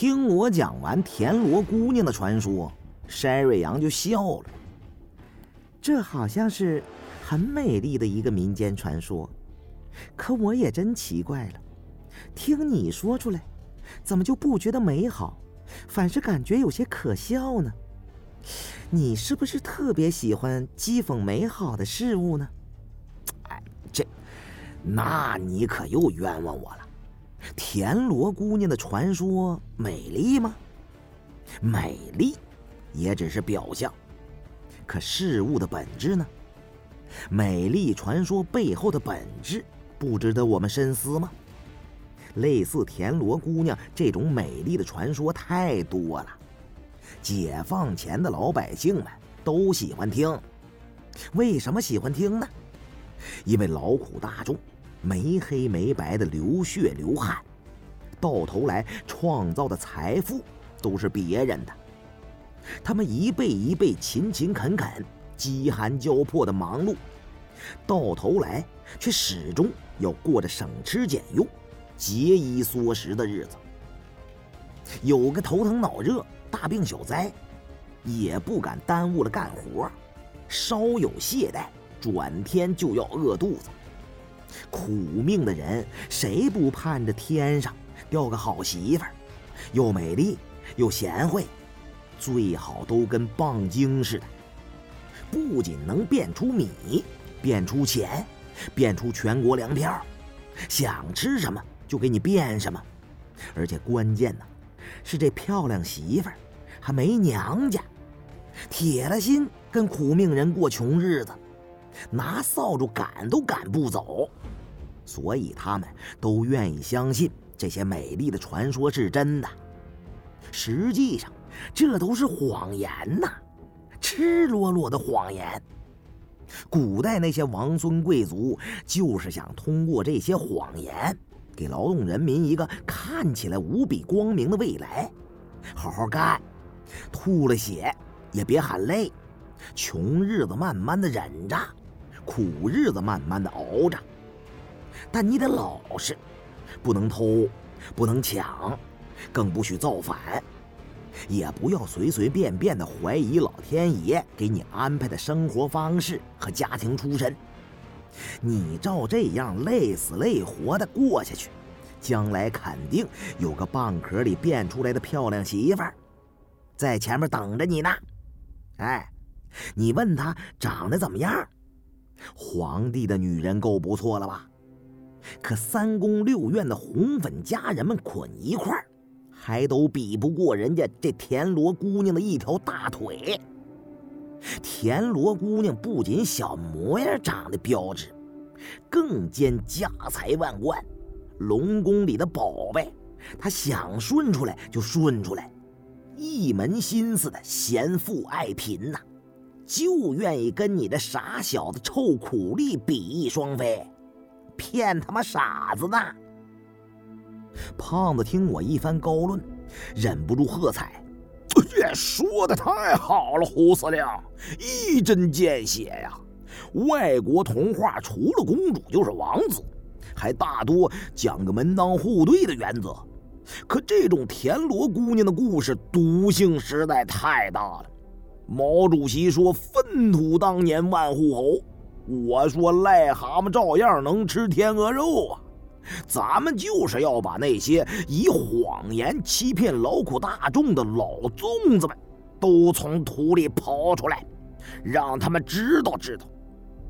听我讲完田螺姑娘的传说，山瑞阳就笑了。这好像是很美丽的一个民间传说，可我也真奇怪了，听你说出来，怎么就不觉得美好，反是感觉有些可笑呢？你是不是特别喜欢讥讽美好的事物呢？哎，这，那你可又冤枉我了。田螺姑娘的传说美丽吗？美丽，也只是表象。可事物的本质呢？美丽传说背后的本质，不值得我们深思吗？类似田螺姑娘这种美丽的传说太多了。解放前的老百姓们都喜欢听，为什么喜欢听呢？因为劳苦大众没黑没白的流血流汗，到头来创造的财富都是别人的。他们一辈一辈勤勤恳恳、饥寒交迫的忙碌，到头来却始终要过着省吃俭用、节衣缩食的日子。有个头疼脑热。大病小灾，也不敢耽误了干活，稍有懈怠，转天就要饿肚子。苦命的人，谁不盼着天上掉个好媳妇儿，又美丽又贤惠，最好都跟棒精似的，不仅能变出米，变出钱，变出全国粮票，想吃什么就给你变什么，而且关键呢。是这漂亮媳妇儿，还没娘家，铁了心跟苦命人过穷日子，拿扫帚赶都赶不走，所以他们都愿意相信这些美丽的传说是真的。实际上，这都是谎言呐，赤裸裸的谎言。古代那些王孙贵族就是想通过这些谎言。给劳动人民一个看起来无比光明的未来，好好干，吐了血也别喊累，穷日子慢慢的忍着，苦日子慢慢的熬着。但你得老实，不能偷，不能抢，更不许造反，也不要随随便便的怀疑老天爷给你安排的生活方式和家庭出身。你照这样累死累活的过下去，将来肯定有个蚌壳里变出来的漂亮媳妇儿，在前面等着你呢。哎，你问她长得怎么样？皇帝的女人够不错了吧？可三宫六院的红粉佳人们捆一块儿，还都比不过人家这田螺姑娘的一条大腿。田螺姑娘不仅小模样长得标致，更兼家财万贯，龙宫里的宝贝，她想顺出来就顺出来，一门心思的嫌富爱贫呐，就愿意跟你这傻小子臭苦力比翼双飞，骗他妈傻子呢！胖子听我一番高论，忍不住喝彩。这说的太好了，胡司令，一针见血呀！外国童话除了公主就是王子，还大多讲个门当户对的原则。可这种田螺姑娘的故事毒性实在太大了。毛主席说“粪土当年万户侯”，我说“癞蛤蟆照样能吃天鹅肉”啊！咱们就是要把那些以谎言欺骗劳苦大众的老粽子们，都从土里刨出来，让他们知道知道，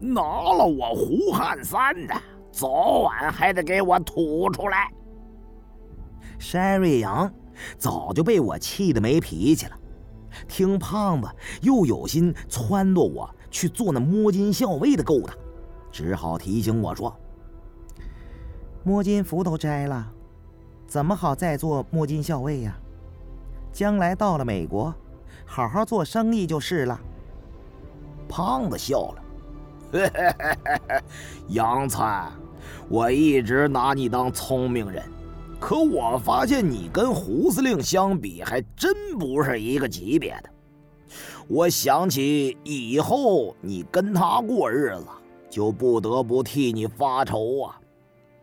拿了我胡汉三的，早晚还得给我吐出来。山瑞阳早就被我气得没脾气了，听胖子又有心撺掇我去做那摸金校尉的勾当，只好提醒我说。摸金符都摘了，怎么好再做摸金校尉呀？将来到了美国，好好做生意就是了。胖子笑了，嘿嘿嘿嘿杨灿，我一直拿你当聪明人，可我发现你跟胡司令相比，还真不是一个级别的。我想起以后你跟他过日子，就不得不替你发愁啊。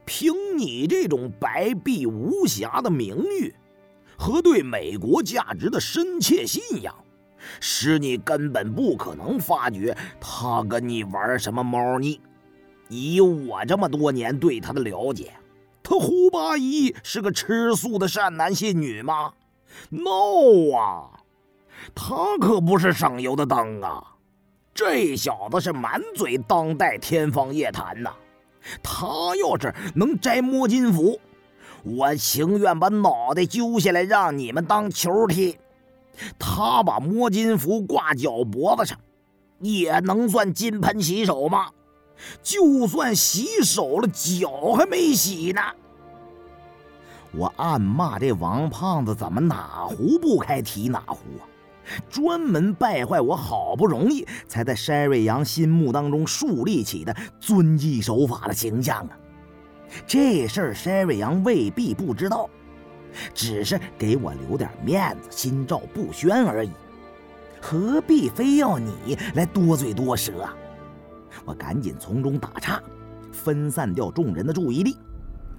凭你这种白璧无瑕的名誉，和对美国价值的深切信仰，使你根本不可能发觉他跟你玩什么猫腻。以我这么多年对他的了解，他胡八一是个吃素的善男信女吗？No 啊，他可不是省油的灯啊！这小子是满嘴当代天方夜谭呐！他要是能摘摸金符，我情愿把脑袋揪下来让你们当球踢。他把摸金符挂脚脖子上，也能算金盆洗手吗？就算洗手了，脚还没洗呢。我暗骂这王胖子怎么哪壶不开提哪壶啊！专门败坏我好不容易才在筛瑞阳心目当中树立起的遵纪守法的形象啊！这事儿筛瑞阳未必不知道，只是给我留点面子，心照不宣而已。何必非要你来多嘴多舌？我赶紧从中打岔，分散掉众人的注意力。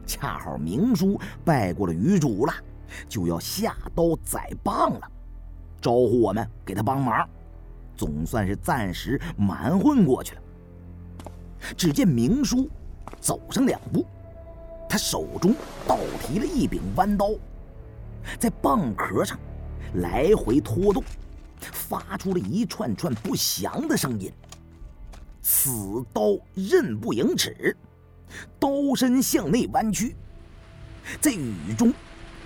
恰好明叔拜过了余主了，就要下刀宰棒了，招呼我们给他帮忙，总算是暂时瞒混过去了。只见明叔走上两步，他手中倒提了一柄弯刀，在蚌壳上来回拖动，发出了一串串不祥的声音。此刀刃不盈尺，刀身向内弯曲，在雨中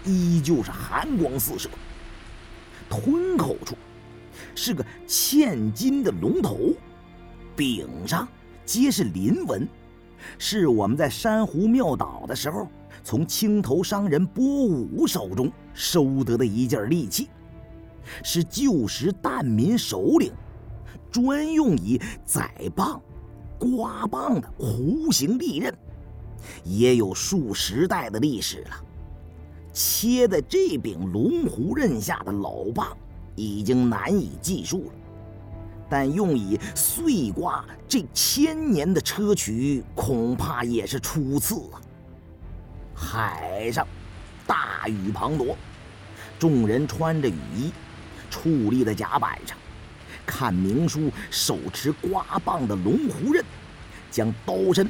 依旧是寒光四射。吞口处是个嵌金的龙头，柄上皆是鳞纹，是我们在珊瑚庙岛的时候从青头商人波武手中收得的一件利器，是旧时蛋民首领。专用以宰蚌、刮蚌的弧形利刃，也有数十代的历史了。切在这柄龙虎刃下的老棒，已经难以计数了。但用以碎刮这千年的砗磲，恐怕也是初次啊！海上大雨滂沱，众人穿着雨衣，矗立在甲板上。看明叔手持刮棒的龙虎刃，将刀身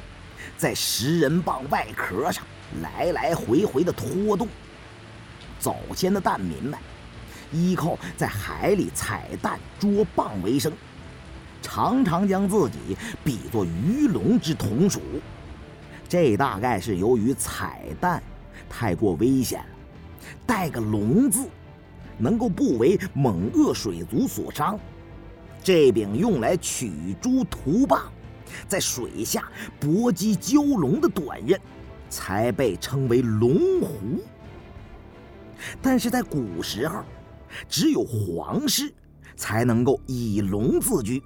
在食人蚌外壳上来来回回的拖动。早先的蛋民们依靠在海里采蛋捉蚌为生，常常将自己比作鱼龙之同属。这大概是由于采蛋太过危险了，带个“龙”字，能够不为猛鳄水族所伤。这柄用来取珠图蚌，在水下搏击蛟龙的短刃，才被称为龙虎。但是在古时候，只有皇室才能够以龙自居，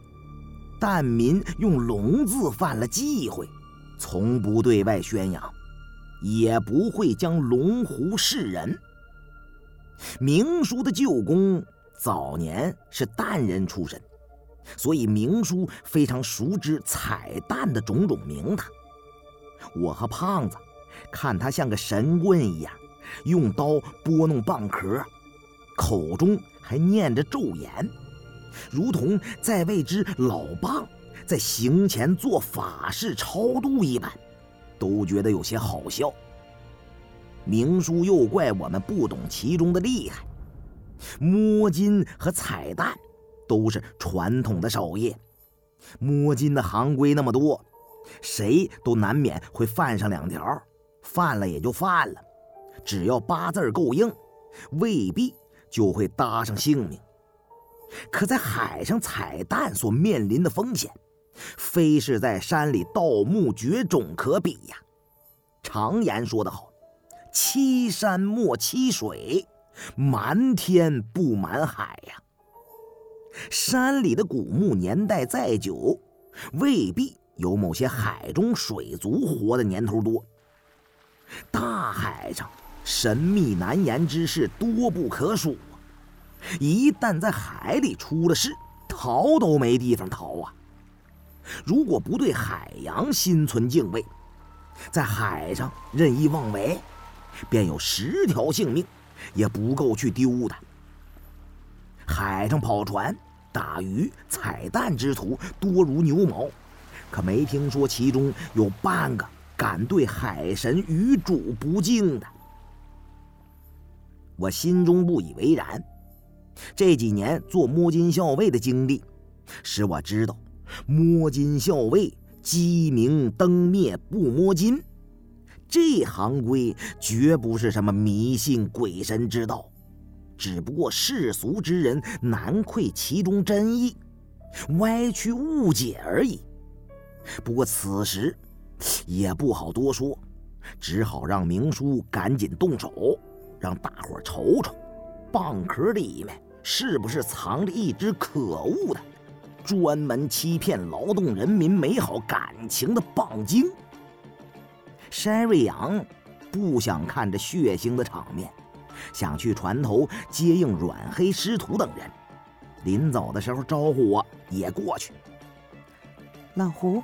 但民用龙字犯了忌讳，从不对外宣扬，也不会将龙虎示人。明叔的舅公早年是蛋人出身。所以明叔非常熟知彩蛋的种种名堂。我和胖子看他像个神棍一样，用刀拨弄蚌壳，口中还念着咒言，如同在为之老蚌在行前做法事超度一般，都觉得有些好笑。明叔又怪我们不懂其中的厉害，摸金和彩蛋。都是传统的手艺，摸金的行规那么多，谁都难免会犯上两条，犯了也就犯了，只要八字够硬，未必就会搭上性命。可在海上采蛋所面临的风险，非是在山里盗墓掘种可比呀。常言说得好，欺山莫欺水，瞒天不瞒海呀。山里的古墓年代再久，未必有某些海中水族活的年头多。大海上神秘难言之事多不可数啊！一旦在海里出了事，逃都没地方逃啊！如果不对海洋心存敬畏，在海上任意妄为，便有十条性命也不够去丢的。海上跑船、打鱼、采蛋之徒多如牛毛，可没听说其中有半个敢对海神鱼主不敬的。我心中不以为然。这几年做摸金校尉的经历，使我知道，摸金校尉鸡鸣灯灭不摸金，这行规绝不是什么迷信鬼神之道，只不过世俗之人难窥其中真意，歪曲误解而已。不过此时也不好多说，只好让明叔赶紧动手，让大伙瞅瞅，蚌壳里面。是不是藏着一只可恶的、专门欺骗劳动人民美好感情的蚌精？山瑞阳不想看这血腥的场面，想去船头接应阮黑师徒等人。临走的时候招呼我也过去。老胡，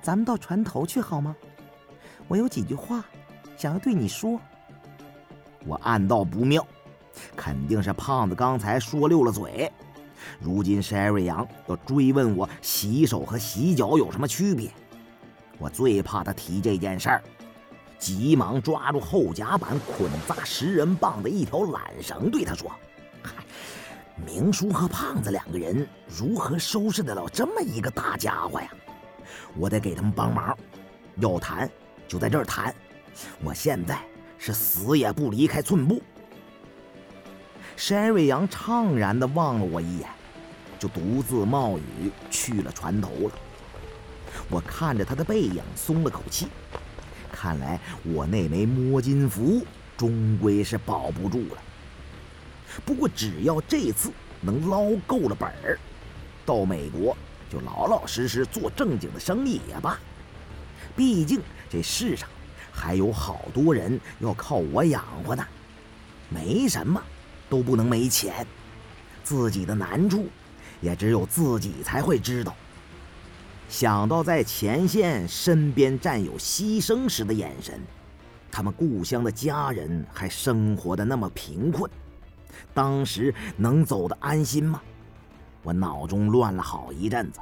咱们到船头去好吗？我有几句话想要对你说。我暗道不妙。肯定是胖子刚才说溜了嘴。如今塞瑞阳要追问我洗手和洗脚有什么区别，我最怕他提这件事儿，急忙抓住后甲板捆扎食人棒的一条缆绳，对他说：“嗨，明叔和胖子两个人如何收拾得了这么一个大家伙呀？我得给他们帮忙。要谈就在这儿谈，我现在是死也不离开寸步。”山瑞阳怅然地望了我一眼，就独自冒雨去了船头了。我看着他的背影，松了口气。看来我那枚摸金符终归是保不住了。不过只要这次能捞够了本儿，到美国就老老实实做正经的生意也罢。毕竟这世上还有好多人要靠我养活呢。没什么。都不能没钱，自己的难处也只有自己才会知道。想到在前线身边战友牺牲时的眼神，他们故乡的家人还生活的那么贫困，当时能走得安心吗？我脑中乱了好一阵子，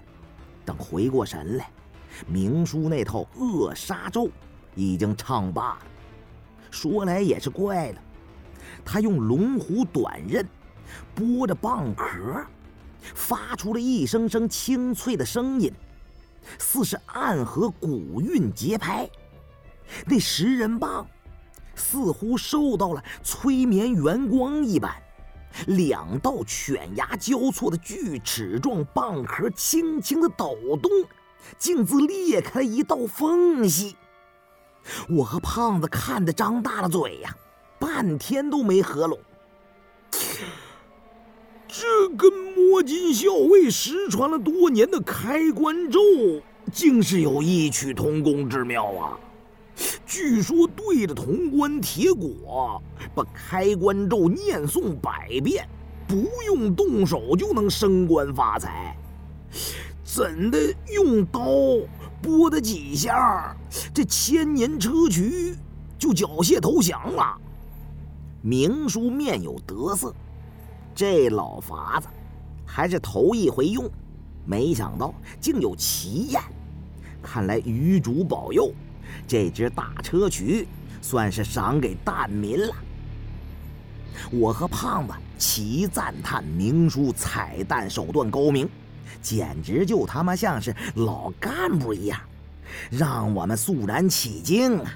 等回过神来，明叔那套扼杀咒已经唱罢了。说来也是怪了。他用龙虎短刃拨着蚌壳，发出了一声声清脆的声音，似是暗合古韵节拍。那食人蚌似乎受到了催眠元光一般，两道犬牙交错的锯齿状蚌壳轻轻的抖动，竟自裂开一道缝隙。我和胖子看得张大了嘴呀。半天都没合拢，这跟摸金校尉失传了多年的开关咒，竟是有异曲同工之妙啊！据说对着潼关铁果，把开关咒念诵百遍，不用动手就能升官发财。怎的用刀拨的几下，这千年车渠就缴械投降了？明叔面有得色，这老法子还是头一回用，没想到竟有奇验。看来余主保佑，这只大车渠算是赏给蛋民了。我和胖子齐赞叹明叔彩蛋手段高明，简直就他妈像是老干部一样，让我们肃然起敬啊！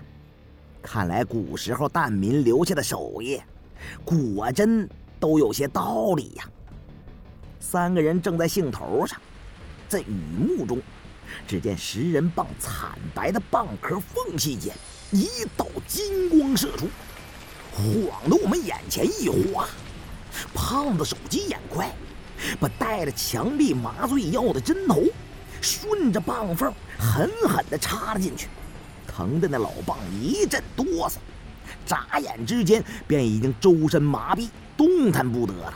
看来古时候蛋民留下的手艺，果真都有些道理呀。三个人正在兴头上，在雨幕中，只见食人蚌惨白的蚌壳缝隙间，一道金光射出，晃得我们眼前一花。胖子手疾眼快，把带着强力麻醉药的针头，顺着蚌缝狠狠地插了进去。疼的那老蚌一阵哆嗦，眨眼之间便已经周身麻痹，动弹不得了。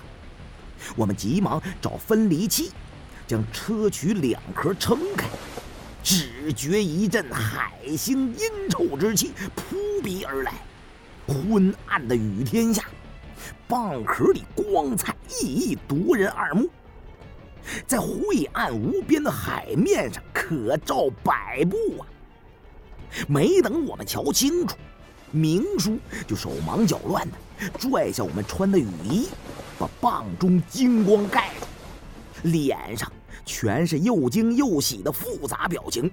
我们急忙找分离器，将车渠两壳撑开，只觉一阵海腥阴臭之气扑鼻而来。昏暗的雨天下，蚌壳里光彩熠熠，夺人耳目。在晦暗无边的海面上，可照百步啊！没等我们瞧清楚，明叔就手忙脚乱的拽下我们穿的雨衣，把棒中金光盖住，脸上全是又惊又喜的复杂表情。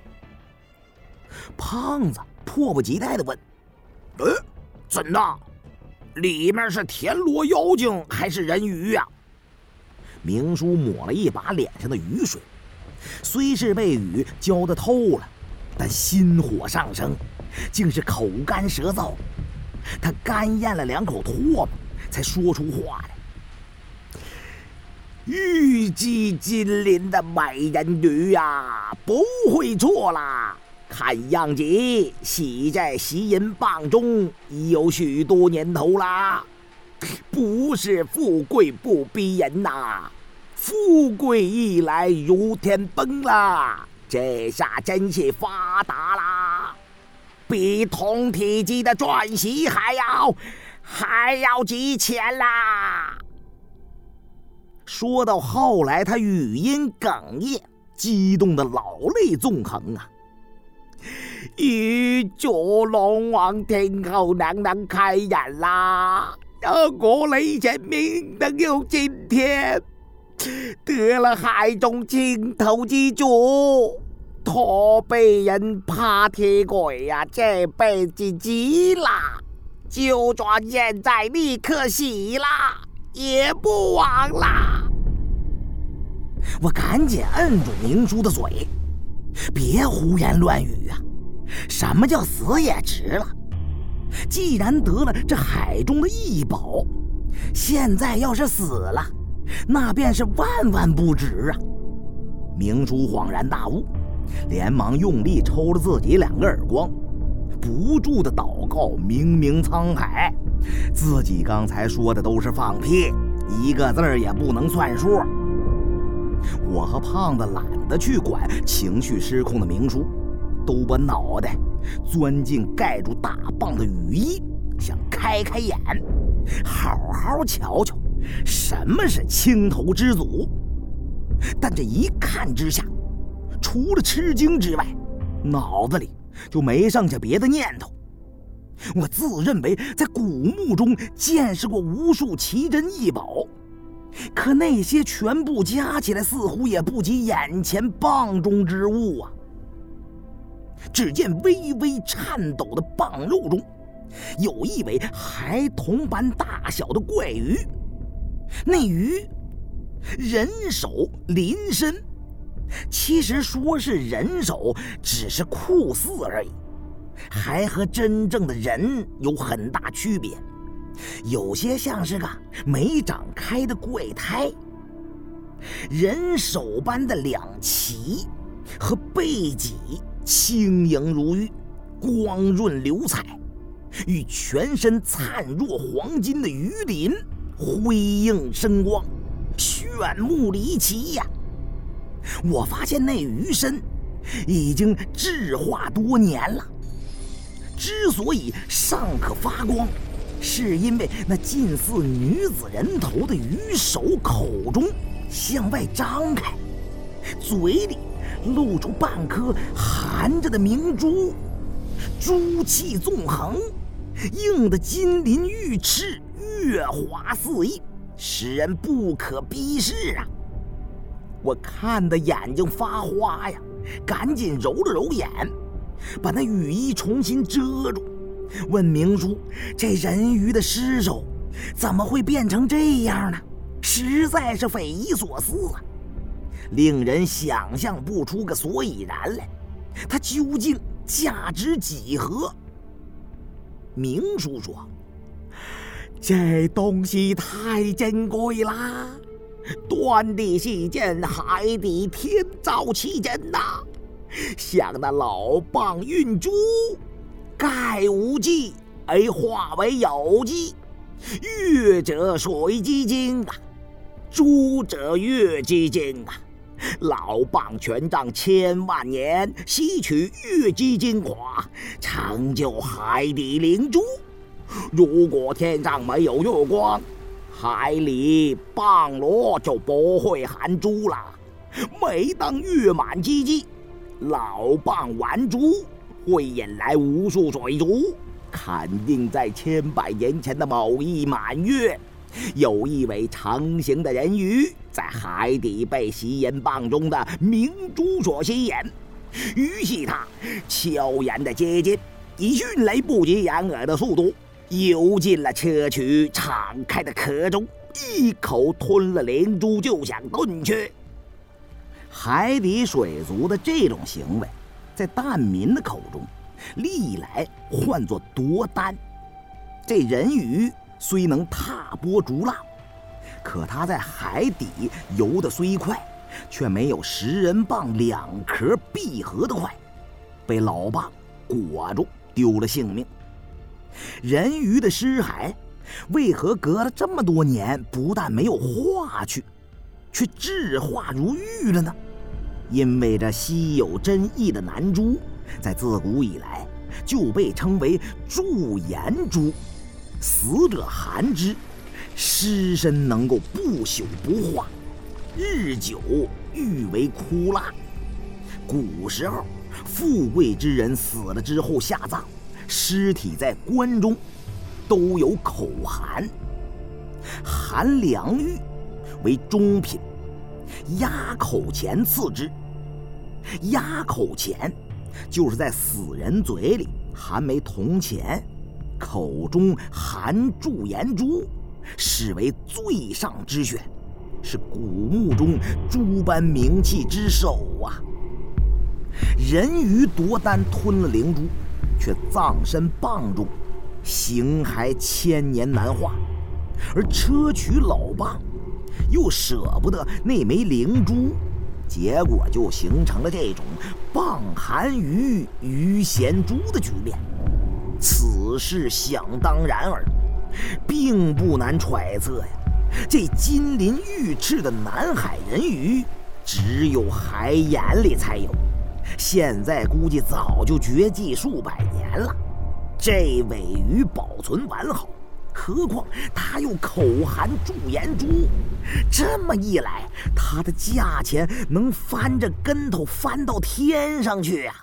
胖子迫不及待的问：“呃，怎的？里面是田螺妖精还是人鱼呀？”明叔抹了一把脸上的雨水，虽是被雨浇得透了，但心火上升，竟是口干舌燥。他干咽了两口唾沫，才说出话来：“玉肌金鳞的美人鱼呀，不会错啦！看样子喜在洗银棒中已有许多年头啦。”不是富贵不逼人呐，富贵一来如天崩啦，这下真是发达啦，比同体积的钻石还要还要值钱啦。说到后来，他语音哽咽，激动的老泪纵横啊！玉座龙王听后能能开眼啦！我李人命能有今天，得了海中青头之主，托被人爬铁轨呀，这辈子急了，就算现在立刻洗啦，也不晚啦！我赶紧摁住明叔的嘴，别胡言乱语啊！什么叫死也值了？既然得了这海中的异宝，现在要是死了，那便是万万不值啊！明珠恍然大悟，连忙用力抽了自己两个耳光，不住的祷告：“明明沧海，自己刚才说的都是放屁，一个字儿也不能算数。”我和胖子懒得去管情绪失控的明叔，都把脑袋。钻进盖住大棒的雨衣，想开开眼，好好瞧瞧什么是青头之祖。但这一看之下，除了吃惊之外，脑子里就没剩下别的念头。我自认为在古墓中见识过无数奇珍异宝，可那些全部加起来，似乎也不及眼前蚌中之物啊。只见微微颤抖的蚌肉中，有一尾孩童般大小的怪鱼。那鱼人手鳞身，其实说是人手，只是酷似而已，还和真正的人有很大区别。有些像是个没长开的怪胎。人手般的两鳍和背脊。轻盈如玉，光润流彩，与全身灿若黄金的鱼鳞辉映生光，炫目离奇呀！我发现那鱼身已经质化多年了，之所以尚可发光，是因为那近似女子人头的鱼手口中向外张开，嘴里。露出半颗含着的明珠，珠气纵横，映得金鳞玉翅，月华四溢，使人不可逼视啊！我看得眼睛发花呀，赶紧揉了揉眼，把那雨衣重新遮住，问明叔：“这人鱼的尸首怎么会变成这样呢？实在是匪夷所思啊！”令人想象不出个所以然来，它究竟价值几何？明叔说：“这东西太珍贵啦，端地是件海底天造奇珍呐，像那老蚌运珠，盖无迹而化为有迹，月者水之精啊，珠者月之精啊。”老蚌权杖千万年吸取月季精华，成就海底灵珠。如果天上没有月光，海里蚌螺就不会含珠了。每当月满之际，老蚌玩珠会引来无数水族。肯定在千百年前的某一满月，有一尾成形的人鱼在海底被吸引蚌中的明珠所吸引，于是它悄然的接近，以迅雷不及掩耳的速度游进了砗磲敞开的壳中，一口吞了灵珠，就想遁去。海底水族的这种行为，在蛋民的口中。历来唤作夺丹。这人鱼虽能踏波逐浪，可他在海底游得虽快，却没有食人蚌两壳闭合的快，被老蚌裹住，丢了性命。人鱼的尸骸为何隔了这么多年，不但没有化去，却质化如玉了呢？因为这稀有珍异的南珠。在自古以来就被称为驻颜珠，死者含之，尸身能够不朽不化，日久愈为枯烂。古时候，富贵之人死了之后下葬，尸体在棺中都有口含，含良玉为中品，压口钱次之，压口钱。就是在死人嘴里含枚铜钱，口中含驻颜珠，视为最上之选，是古墓中诸般名器之首啊。人鱼夺丹吞了灵珠，却葬身蚌中，形骸千年难化；而砗磲老蚌又舍不得那枚灵珠。结果就形成了这种蚌含鱼，鱼衔珠的局面。此事想当然耳，并不难揣测呀。这金鳞玉翅的南海人鱼，只有海眼里才有，现在估计早就绝迹数百年了。这尾鱼保存完好。何况他又口含驻颜珠，这么一来，他的价钱能翻着跟头翻到天上去呀！